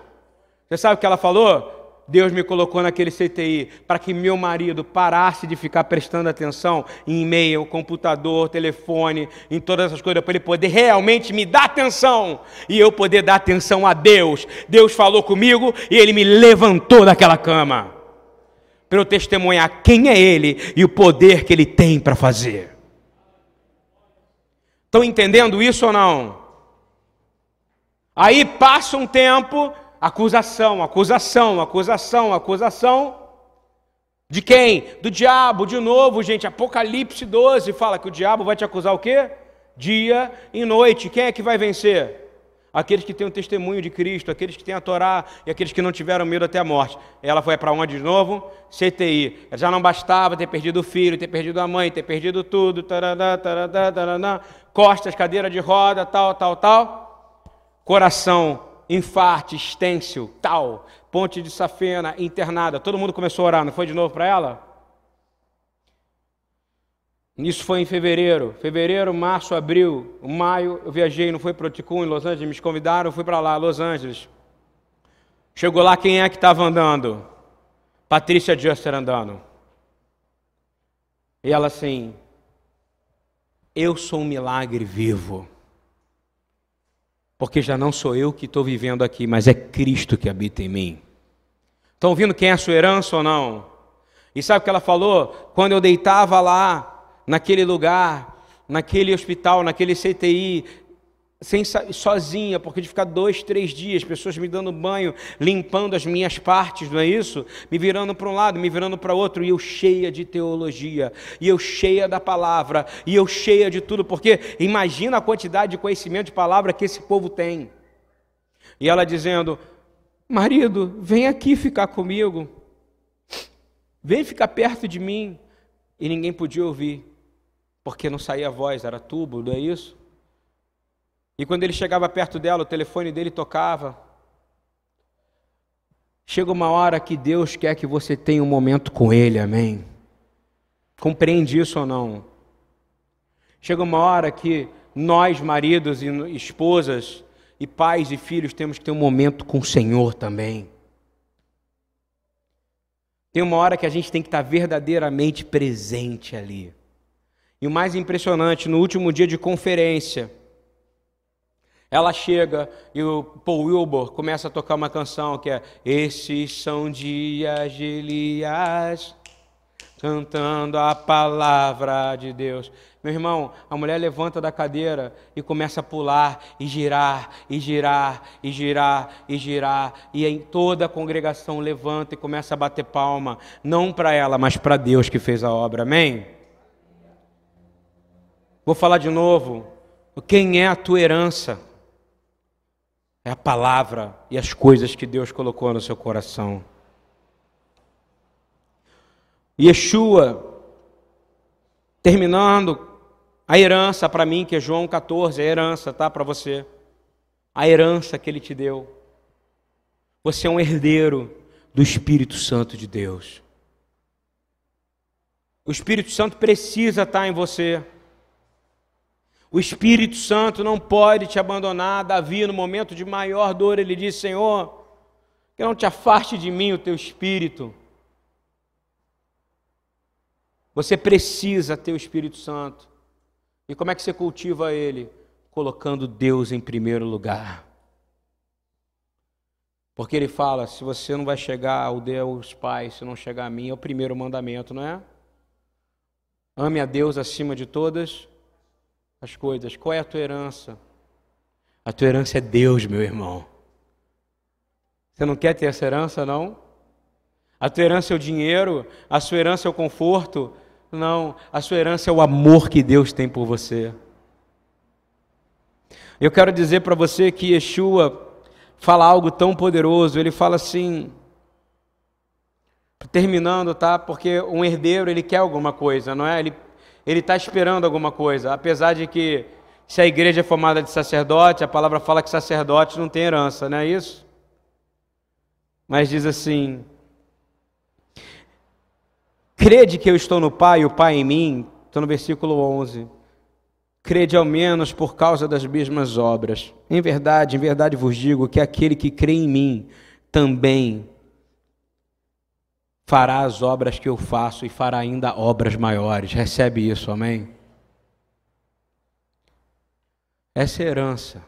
Você sabe o que ela falou? Deus me colocou naquele CTI para que meu marido parasse de ficar prestando atenção em e-mail, computador, telefone, em todas essas coisas, para ele poder realmente me dar atenção e eu poder dar atenção a Deus. Deus falou comigo e ele me levantou daquela cama para eu testemunhar quem é Ele e o poder que Ele tem para fazer. Estão entendendo isso ou não? Aí passa um tempo, Acusação, acusação, acusação, acusação. De quem? Do diabo, de novo, gente. Apocalipse 12 fala que o diabo vai te acusar o quê? Dia e noite. Quem é que vai vencer? Aqueles que têm o testemunho de Cristo, aqueles que têm a Torá e aqueles que não tiveram medo até a morte. Ela foi para onde de novo? CTI. Já não bastava ter perdido o filho, ter perdido a mãe, ter perdido tudo. Taradá, taradá, taradá, costas, cadeira de roda, tal, tal, tal. Coração, infarte, estêncil, tal. Ponte de Safena, internada. Todo mundo começou a orar, não foi de novo para ela? Isso foi em fevereiro. Fevereiro, março, abril, maio, eu viajei, não foi para o Ticum, em Los Angeles, me convidaram, fui para lá, Los Angeles. Chegou lá, quem é que estava andando? Patrícia Juster andando. E ela assim, eu sou um milagre vivo. Porque já não sou eu que estou vivendo aqui, mas é Cristo que habita em mim. Estão ouvindo quem é a sua herança ou não? E sabe o que ela falou? Quando eu deitava lá naquele lugar, naquele hospital, naquele CTI, sem, sozinha, porque de ficar dois, três dias, pessoas me dando banho, limpando as minhas partes, não é isso? Me virando para um lado, me virando para outro, e eu cheia de teologia, e eu cheia da palavra, e eu cheia de tudo, porque imagina a quantidade de conhecimento de palavra que esse povo tem. E ela dizendo: Marido, vem aqui ficar comigo, vem ficar perto de mim. E ninguém podia ouvir porque não saía voz, era tubo, não é isso? E quando ele chegava perto dela, o telefone dele tocava. Chega uma hora que Deus quer que você tenha um momento com Ele, amém? Compreende isso ou não? Chega uma hora que nós, maridos e esposas, e pais e filhos, temos que ter um momento com o Senhor também. Tem uma hora que a gente tem que estar verdadeiramente presente ali. E o mais impressionante, no último dia de conferência, ela chega e o Paul Wilbur começa a tocar uma canção que é Esses são dias de Elias, cantando a palavra de Deus. Meu irmão, a mulher levanta da cadeira e começa a pular e girar, e girar, e girar, e girar, e em toda a congregação levanta e começa a bater palma, não para ela, mas para Deus que fez a obra. Amém? Vou falar de novo. Quem é a tua herança? É a palavra e as coisas que Deus colocou no seu coração. Yeshua, terminando, a herança para mim, que é João 14, a herança, tá? Para você. A herança que ele te deu. Você é um herdeiro do Espírito Santo de Deus. O Espírito Santo precisa estar em você. O Espírito Santo não pode te abandonar. Davi, no momento de maior dor, ele disse: Senhor, que não te afaste de mim o teu espírito. Você precisa ter o Espírito Santo. E como é que você cultiva ele? Colocando Deus em primeiro lugar. Porque ele fala: se você não vai chegar ao Deus Pai, se não chegar a mim, é o primeiro mandamento, não é? Ame a Deus acima de todas as coisas. Qual é a tua herança? A tua herança é Deus, meu irmão. Você não quer ter essa herança, não? A tua herança é o dinheiro, a sua herança é o conforto. Não, a sua herança é o amor que Deus tem por você. Eu quero dizer para você que Yeshua fala algo tão poderoso. Ele fala assim, terminando, tá? Porque um herdeiro ele quer alguma coisa, não é? Ele ele está esperando alguma coisa, apesar de que se a igreja é formada de sacerdote, a palavra fala que sacerdote não tem herança, não é isso? Mas diz assim: Crede que eu estou no Pai e o Pai em mim, estou no versículo 11. Crede ao menos por causa das mesmas obras. Em verdade, em verdade vos digo que aquele que crê em mim também fará as obras que eu faço e fará ainda obras maiores. Recebe isso, amém? Essa é herança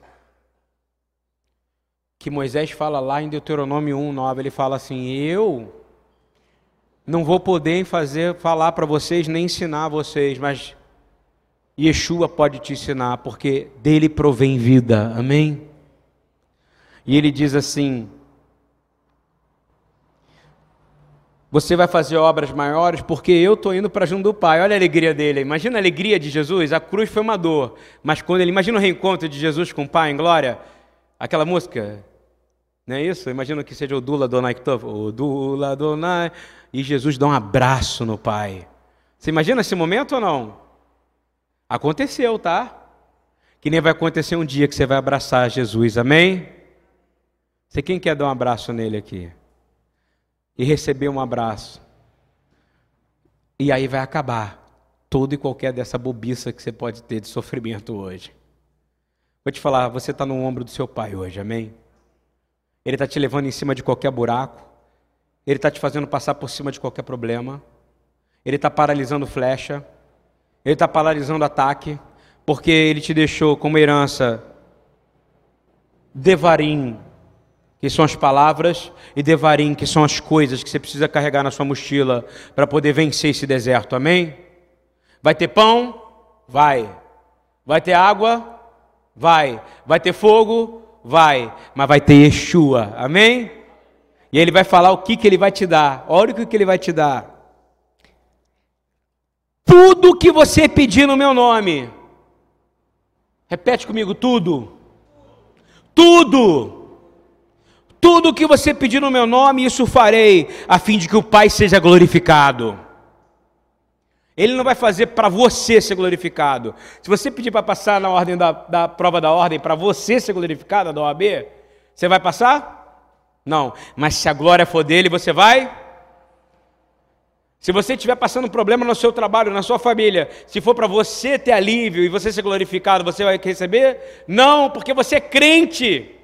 que Moisés fala lá em Deuteronômio 1:9, ele fala assim: "Eu não vou poder fazer falar para vocês nem ensinar vocês, mas Yeshua pode te ensinar, porque dele provém vida." Amém? E ele diz assim: Você vai fazer obras maiores porque eu estou indo para junto do Pai. Olha a alegria dele. Imagina a alegria de Jesus. A cruz foi uma dor. Mas quando ele. Imagina o reencontro de Jesus com o Pai em glória. Aquela música. Não é isso? Imagina que seja o Dula Donai. O Dula Donai. E Jesus dá um abraço no Pai. Você imagina esse momento ou não? Aconteceu, tá? Que nem vai acontecer um dia que você vai abraçar Jesus. Amém? Você quem quer dar um abraço nele aqui? E receber um abraço. E aí vai acabar todo e qualquer dessa bobiça que você pode ter de sofrimento hoje. Vou te falar, você está no ombro do seu pai hoje, amém? Ele está te levando em cima de qualquer buraco, ele está te fazendo passar por cima de qualquer problema, ele está paralisando flecha, ele está paralisando ataque, porque ele te deixou como herança Devarim, que são as palavras, e Devarim, que são as coisas que você precisa carregar na sua mochila para poder vencer esse deserto. Amém? Vai ter pão? Vai. Vai ter água? Vai. Vai ter fogo? Vai. Mas vai ter Yeshua. Amém? E ele vai falar o que, que ele vai te dar. Olha o que ele vai te dar. Tudo que você pedir no meu nome. Repete comigo: tudo. Tudo tudo o que você pedir no meu nome, isso farei, a fim de que o Pai seja glorificado. Ele não vai fazer para você ser glorificado. Se você pedir para passar na ordem da, da prova da ordem, para você ser glorificado da OAB, você vai passar? Não. Mas se a glória for dele, você vai? Se você estiver passando um problema no seu trabalho, na sua família, se for para você ter alívio e você ser glorificado, você vai receber? Não, porque você é crente.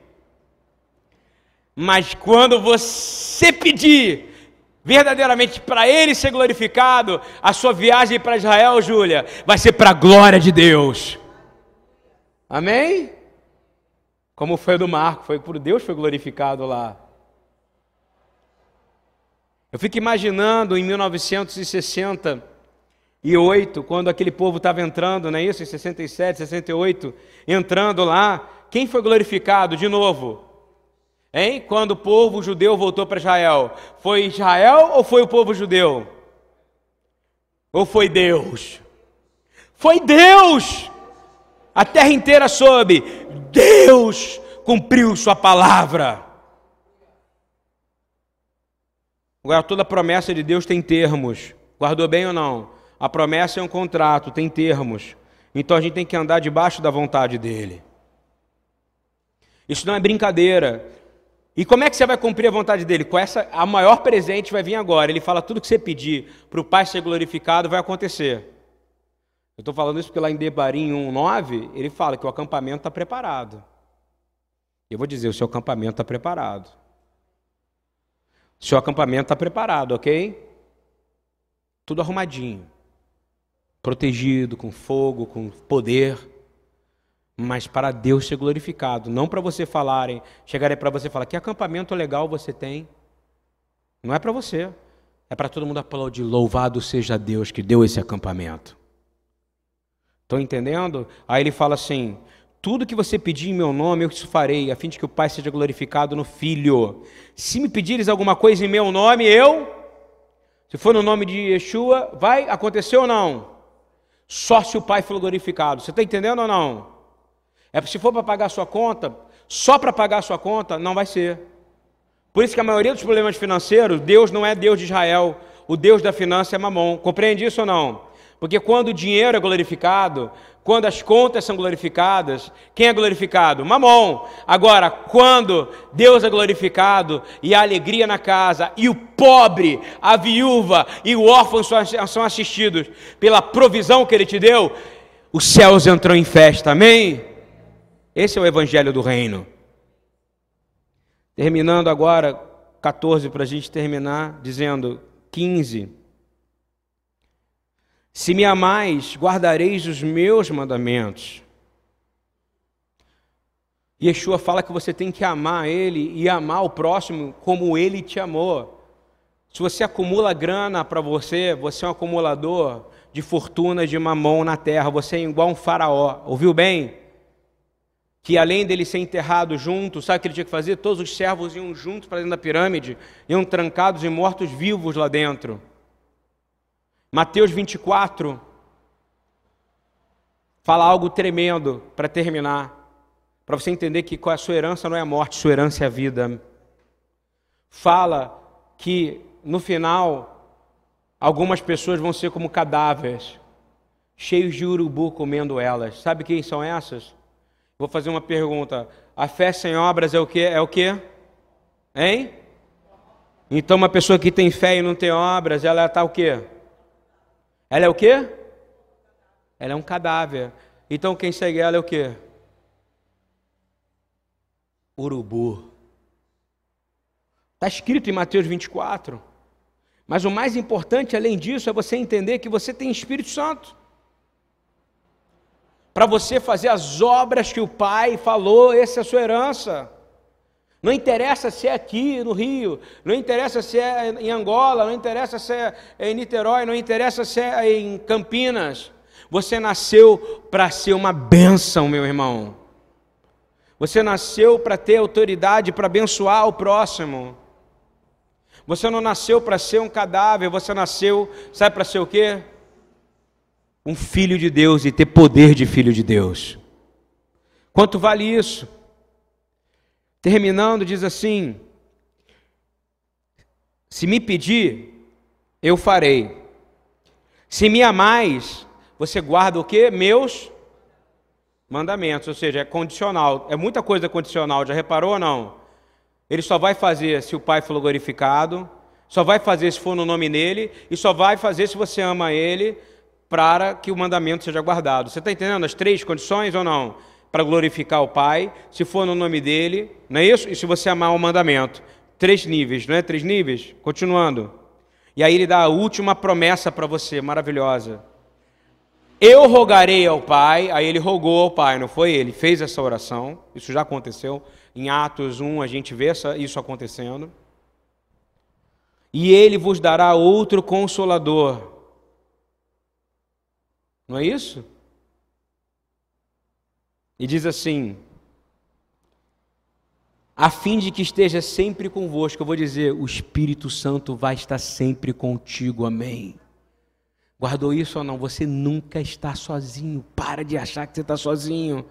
Mas quando você pedir verdadeiramente para Ele ser glorificado, a sua viagem para Israel, Júlia, vai ser para a glória de Deus. Amém? Como foi o do Marco, foi por Deus foi glorificado lá. Eu fico imaginando em 1968, quando aquele povo estava entrando, não é isso? Em 67, 68, entrando lá, quem foi glorificado de novo? Hein? Quando o povo judeu voltou para Israel, foi Israel ou foi o povo judeu? Ou foi Deus? Foi Deus! A terra inteira soube, Deus cumpriu Sua palavra. Agora, toda promessa de Deus tem termos. Guardou bem ou não? A promessa é um contrato, tem termos. Então a gente tem que andar debaixo da vontade dele. Isso não é brincadeira. E como é que você vai cumprir a vontade dele? Com essa, a maior presente vai vir agora. Ele fala tudo que você pedir para o Pai ser glorificado vai acontecer. Eu estou falando isso porque lá em Debarim 1,9, ele fala que o acampamento está preparado. Eu vou dizer, o seu acampamento está preparado. O seu acampamento está preparado, ok? Tudo arrumadinho. Protegido, com fogo, com poder mas para Deus ser glorificado, não para você falarem, chegarem para você falar que acampamento legal você tem. Não é para você, é para todo mundo aplaudir, louvado seja Deus que deu esse acampamento. Estão entendendo? Aí ele fala assim: tudo que você pedir em meu nome, eu te farei, a fim de que o Pai seja glorificado no Filho. Se me pedires alguma coisa em meu nome, eu. Se for no nome de Yeshua, vai acontecer ou não? Só se o Pai for glorificado. Você está entendendo ou não? É se for para pagar sua conta, só para pagar sua conta, não vai ser. Por isso que a maioria dos problemas financeiros, Deus não é Deus de Israel, o Deus da finança é Mamon. Compreende isso ou não? Porque quando o dinheiro é glorificado, quando as contas são glorificadas, quem é glorificado? Mamon. Agora, quando Deus é glorificado e a alegria na casa, e o pobre, a viúva e o órfão são assistidos pela provisão que Ele te deu, os céus entram em festa, amém? Esse é o evangelho do reino. Terminando agora, 14 para a gente terminar, dizendo 15. Se me amais, guardareis os meus mandamentos. Yeshua fala que você tem que amar Ele e amar o próximo como Ele te amou. Se você acumula grana para você, você é um acumulador de fortuna de mamão na terra, você é igual um faraó. Ouviu bem? Que além dele ser enterrado junto, sabe o que ele tinha que fazer? Todos os servos iam juntos para dentro da pirâmide, iam trancados e mortos vivos lá dentro. Mateus 24 fala algo tremendo para terminar, para você entender que a sua herança não é a morte, sua herança é a vida. Fala que no final algumas pessoas vão ser como cadáveres, cheios de urubu comendo elas. Sabe quem são essas? Vou fazer uma pergunta. A fé sem obras é o que? É o que? Hein? Então uma pessoa que tem fé e não tem obras, ela está o quê? Ela é o quê? Ela é um cadáver. Então quem segue ela é o quê? Urubu. Está escrito em Mateus 24. Mas o mais importante, além disso, é você entender que você tem Espírito Santo. Para você fazer as obras que o Pai falou, essa é a sua herança. Não interessa se é aqui no Rio, não interessa se é em Angola, não interessa se é em Niterói, não interessa se é em Campinas. Você nasceu para ser uma bênção, meu irmão. Você nasceu para ter autoridade para abençoar o próximo. Você não nasceu para ser um cadáver, você nasceu, sabe para ser o quê? Um filho de Deus e ter poder de filho de Deus. Quanto vale isso? Terminando, diz assim: Se me pedir, eu farei. Se me amais, você guarda o que? Meus mandamentos, ou seja, é condicional. É muita coisa condicional, já reparou ou não? Ele só vai fazer se o Pai for glorificado, só vai fazer se for no nome dele, e só vai fazer se você ama ele, para que o mandamento seja guardado. Você está entendendo as três condições ou não? Para glorificar o Pai, se for no nome dele, não é isso? E se você amar o mandamento. Três níveis, não é? Três níveis? Continuando. E aí ele dá a última promessa para você, maravilhosa. Eu rogarei ao Pai, aí ele rogou ao Pai, não foi ele? Fez essa oração, isso já aconteceu. Em Atos 1 a gente vê isso acontecendo. E ele vos dará outro consolador. Não é isso? E diz assim: a fim de que esteja sempre convosco, eu vou dizer, o Espírito Santo vai estar sempre contigo, amém. Guardou isso ou não? Você nunca está sozinho. Para de achar que você está sozinho.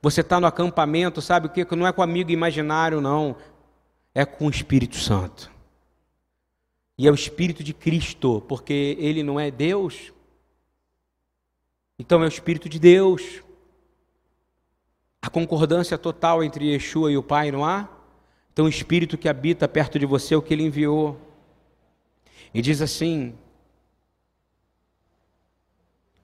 Você está no acampamento, sabe o que? Não é com amigo imaginário, não. É com o Espírito Santo. E é o Espírito de Cristo, porque ele não é Deus. Então é o Espírito de Deus. A concordância total entre Yeshua e o Pai, não há? Então o Espírito que habita perto de você é o que ele enviou. E diz assim: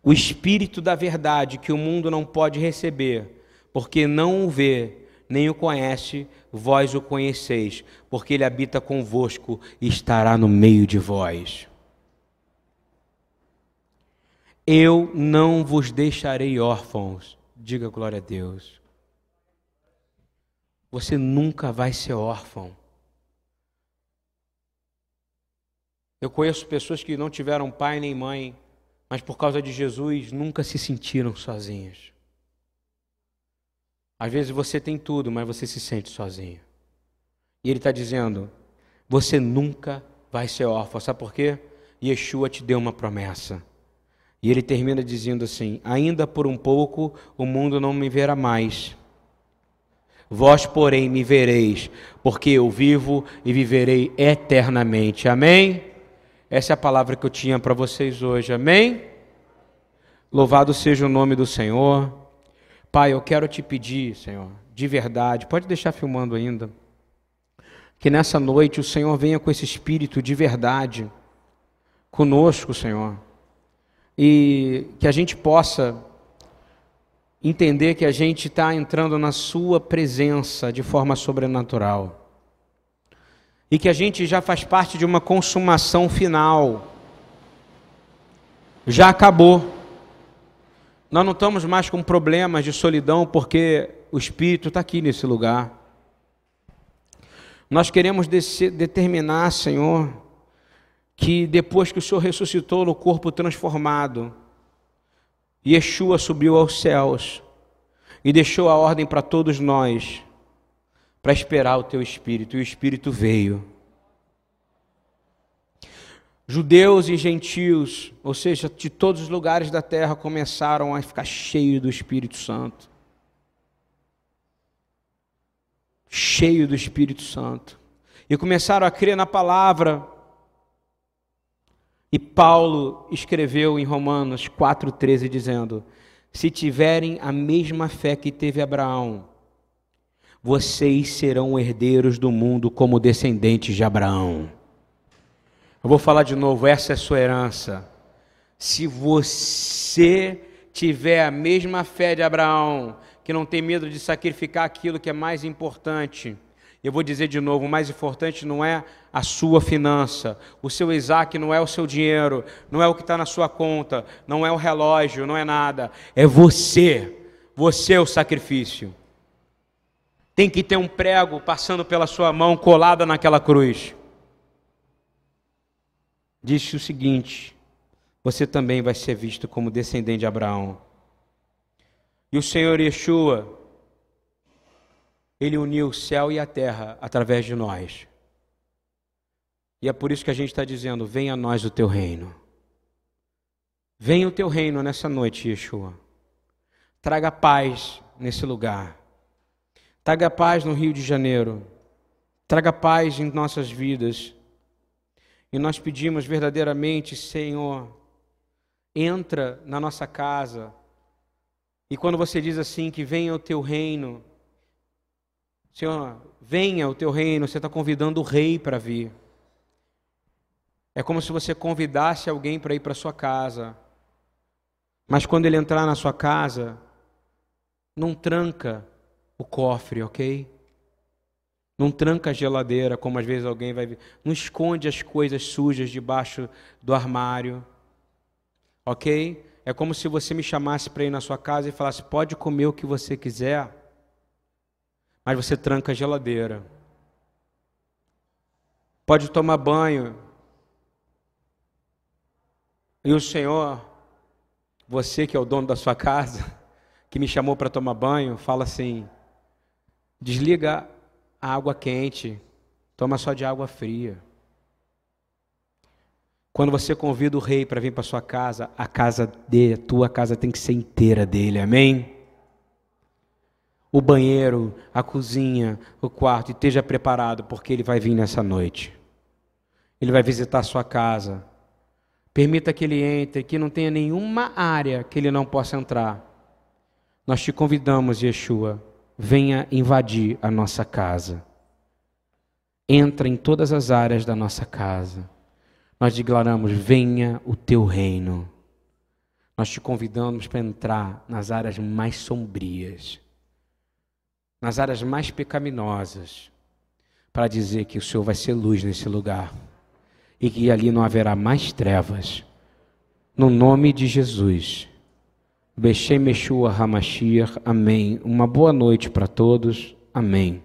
o Espírito da verdade que o mundo não pode receber, porque não o vê, nem o conhece, vós o conheceis, porque ele habita convosco e estará no meio de vós. Eu não vos deixarei órfãos, diga glória a Deus. Você nunca vai ser órfão. Eu conheço pessoas que não tiveram pai nem mãe, mas por causa de Jesus nunca se sentiram sozinhos. Às vezes você tem tudo, mas você se sente sozinho. E ele está dizendo: você nunca vai ser órfão. Sabe por quê? Yeshua te deu uma promessa. E ele termina dizendo assim: Ainda por um pouco o mundo não me verá mais. Vós, porém, me vereis, porque eu vivo e viverei eternamente. Amém? Essa é a palavra que eu tinha para vocês hoje, amém? Louvado seja o nome do Senhor. Pai, eu quero te pedir, Senhor, de verdade, pode deixar filmando ainda, que nessa noite o Senhor venha com esse espírito de verdade conosco, Senhor, e que a gente possa entender que a gente está entrando na Sua presença de forma sobrenatural e que a gente já faz parte de uma consumação final. Já acabou. Nós não estamos mais com problemas de solidão porque o Espírito está aqui nesse lugar. Nós queremos determinar, Senhor, que depois que o Senhor ressuscitou no corpo transformado, Yeshua subiu aos céus, e deixou a ordem para todos nós para esperar o teu espírito, e o espírito veio. Judeus e gentios, ou seja, de todos os lugares da terra, começaram a ficar cheios do Espírito Santo. Cheio do Espírito Santo. E começaram a crer na palavra. E Paulo escreveu em Romanos 4,13, dizendo: Se tiverem a mesma fé que teve Abraão, vocês serão herdeiros do mundo como descendentes de Abraão. Eu vou falar de novo, essa é sua herança. Se você tiver a mesma fé de Abraão, que não tem medo de sacrificar aquilo que é mais importante, eu vou dizer de novo: o mais importante não é a sua finança, o seu Isaac não é o seu dinheiro, não é o que está na sua conta, não é o relógio, não é nada, é você. Você é o sacrifício. Tem que ter um prego passando pela sua mão colada naquela cruz. Disse o seguinte: Você também vai ser visto como descendente de Abraão. E o Senhor Yeshua, Ele uniu o céu e a terra através de nós. E é por isso que a gente está dizendo: Venha a nós o teu reino. Venha o teu reino nessa noite, Yeshua. Traga paz nesse lugar. Traga paz no Rio de Janeiro. Traga paz em nossas vidas. E nós pedimos verdadeiramente, Senhor, entra na nossa casa. E quando você diz assim que venha o teu reino, Senhor, venha o teu reino, você está convidando o rei para vir. É como se você convidasse alguém para ir para sua casa. Mas quando ele entrar na sua casa, não tranca o cofre, ok? Não tranca a geladeira, como às vezes alguém vai. Não esconde as coisas sujas debaixo do armário, ok? É como se você me chamasse para ir na sua casa e falasse: pode comer o que você quiser, mas você tranca a geladeira. Pode tomar banho. E o Senhor, você que é o dono da sua casa, que me chamou para tomar banho, fala assim: Desliga a água quente, toma só de água fria. Quando você convida o rei para vir para sua casa, a casa de tua casa tem que ser inteira dele, amém? O banheiro, a cozinha, o quarto, esteja preparado, porque ele vai vir nessa noite. Ele vai visitar a sua casa. Permita que ele entre, que não tenha nenhuma área que ele não possa entrar. Nós te convidamos, Yeshua venha invadir a nossa casa. Entra em todas as áreas da nossa casa. Nós declaramos: venha o teu reino. Nós te convidamos para entrar nas áreas mais sombrias, nas áreas mais pecaminosas, para dizer que o Senhor vai ser luz nesse lugar e que ali não haverá mais trevas. No nome de Jesus. Beshem Meshua Hamashiach. Amém. Uma boa noite para todos. Amém.